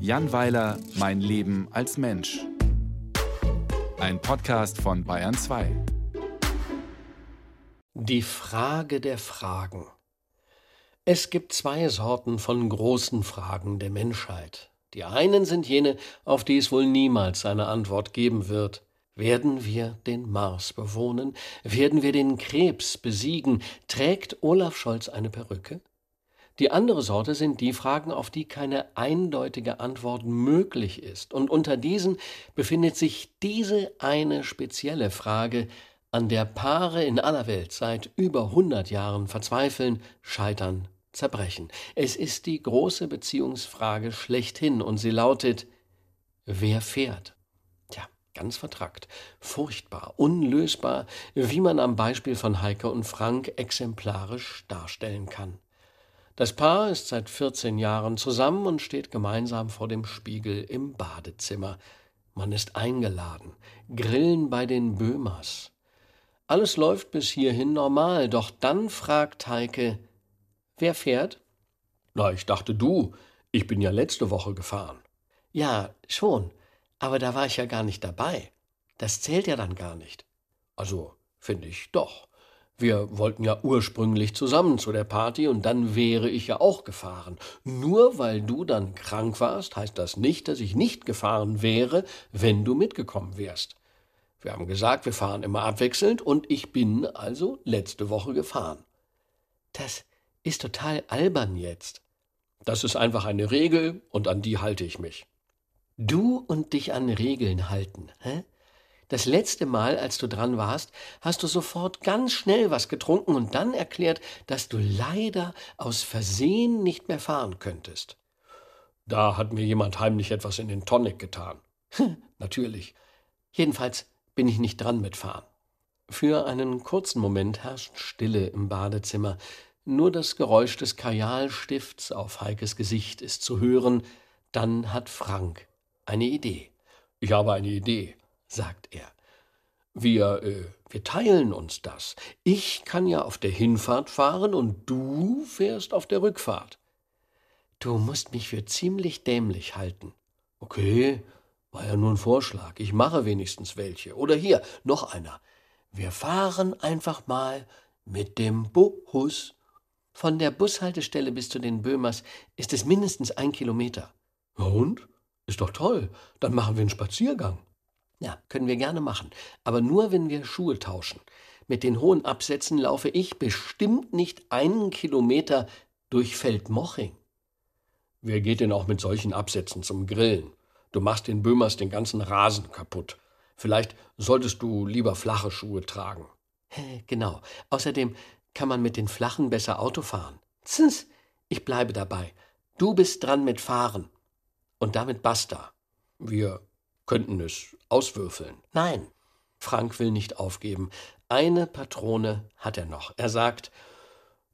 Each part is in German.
Jan Weiler, Mein Leben als Mensch. Ein Podcast von Bayern 2. Die Frage der Fragen. Es gibt zwei Sorten von großen Fragen der Menschheit. Die einen sind jene, auf die es wohl niemals eine Antwort geben wird. Werden wir den Mars bewohnen? Werden wir den Krebs besiegen? Trägt Olaf Scholz eine Perücke? Die andere Sorte sind die Fragen, auf die keine eindeutige Antwort möglich ist. Und unter diesen befindet sich diese eine spezielle Frage, an der Paare in aller Welt seit über hundert Jahren verzweifeln, scheitern, zerbrechen. Es ist die große Beziehungsfrage schlechthin und sie lautet, wer fährt? ganz vertrackt, furchtbar, unlösbar, wie man am Beispiel von Heike und Frank exemplarisch darstellen kann. Das Paar ist seit 14 Jahren zusammen und steht gemeinsam vor dem Spiegel im Badezimmer. Man ist eingeladen, grillen bei den Böhmers. Alles läuft bis hierhin normal, doch dann fragt Heike, wer fährt? Na, ich dachte du, ich bin ja letzte Woche gefahren. Ja, schon, aber da war ich ja gar nicht dabei. Das zählt ja dann gar nicht. Also, finde ich doch. Wir wollten ja ursprünglich zusammen zu der Party und dann wäre ich ja auch gefahren. Nur weil du dann krank warst, heißt das nicht, dass ich nicht gefahren wäre, wenn du mitgekommen wärst. Wir haben gesagt, wir fahren immer abwechselnd und ich bin also letzte Woche gefahren. Das ist total albern jetzt. Das ist einfach eine Regel und an die halte ich mich. Du und dich an Regeln halten, hä? Das letzte Mal, als du dran warst, hast du sofort ganz schnell was getrunken und dann erklärt, dass du leider aus Versehen nicht mehr fahren könntest. Da hat mir jemand heimlich etwas in den Tonic getan. Natürlich. Jedenfalls bin ich nicht dran mit Fahren. Für einen kurzen Moment herrscht Stille im Badezimmer. Nur das Geräusch des Kajalstifts auf Heikes Gesicht ist zu hören. Dann hat Frank eine Idee. Ich habe eine Idee, sagt er. Wir, äh, wir teilen uns das. Ich kann ja auf der Hinfahrt fahren und du fährst auf der Rückfahrt. Du musst mich für ziemlich dämlich halten. Okay, war ja nur ein Vorschlag. Ich mache wenigstens welche. Oder hier, noch einer. Wir fahren einfach mal mit dem Bus. Von der Bushaltestelle bis zu den Böhmers ist es mindestens ein Kilometer. Und? Ist doch toll. Dann machen wir einen Spaziergang. Ja, können wir gerne machen. Aber nur, wenn wir Schuhe tauschen. Mit den hohen Absätzen laufe ich bestimmt nicht einen Kilometer durch Feldmoching. Wer geht denn auch mit solchen Absätzen zum Grillen? Du machst den Böhmers den ganzen Rasen kaputt. Vielleicht solltest du lieber flache Schuhe tragen. Genau. Außerdem kann man mit den flachen besser Auto fahren. Zins, ich bleibe dabei. Du bist dran mit Fahren. Und damit basta. Wir könnten es auswürfeln. Nein, Frank will nicht aufgeben. Eine Patrone hat er noch. Er sagt,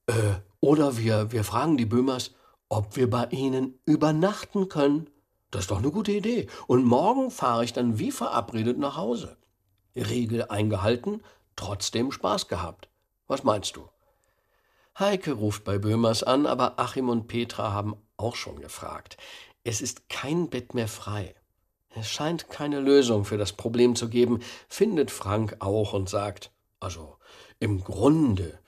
äh, oder wir, wir fragen die Böhmers, ob wir bei ihnen übernachten können. Das ist doch eine gute Idee. Und morgen fahre ich dann wie verabredet nach Hause. Regel eingehalten, trotzdem Spaß gehabt. Was meinst du? Heike ruft bei Böhmers an, aber Achim und Petra haben auch schon gefragt. Es ist kein Bett mehr frei. Es scheint keine Lösung für das Problem zu geben, findet Frank auch und sagt, also im Grunde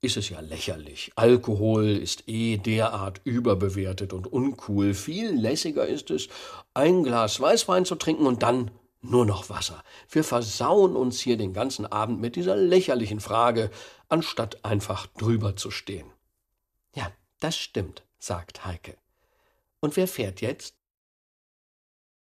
ist es ja lächerlich. Alkohol ist eh derart überbewertet und uncool. Viel lässiger ist es, ein Glas Weißwein zu trinken und dann nur noch Wasser. Wir versauen uns hier den ganzen Abend mit dieser lächerlichen Frage, anstatt einfach drüber zu stehen. Ja, das stimmt, sagt Heike. Und wer fährt jetzt?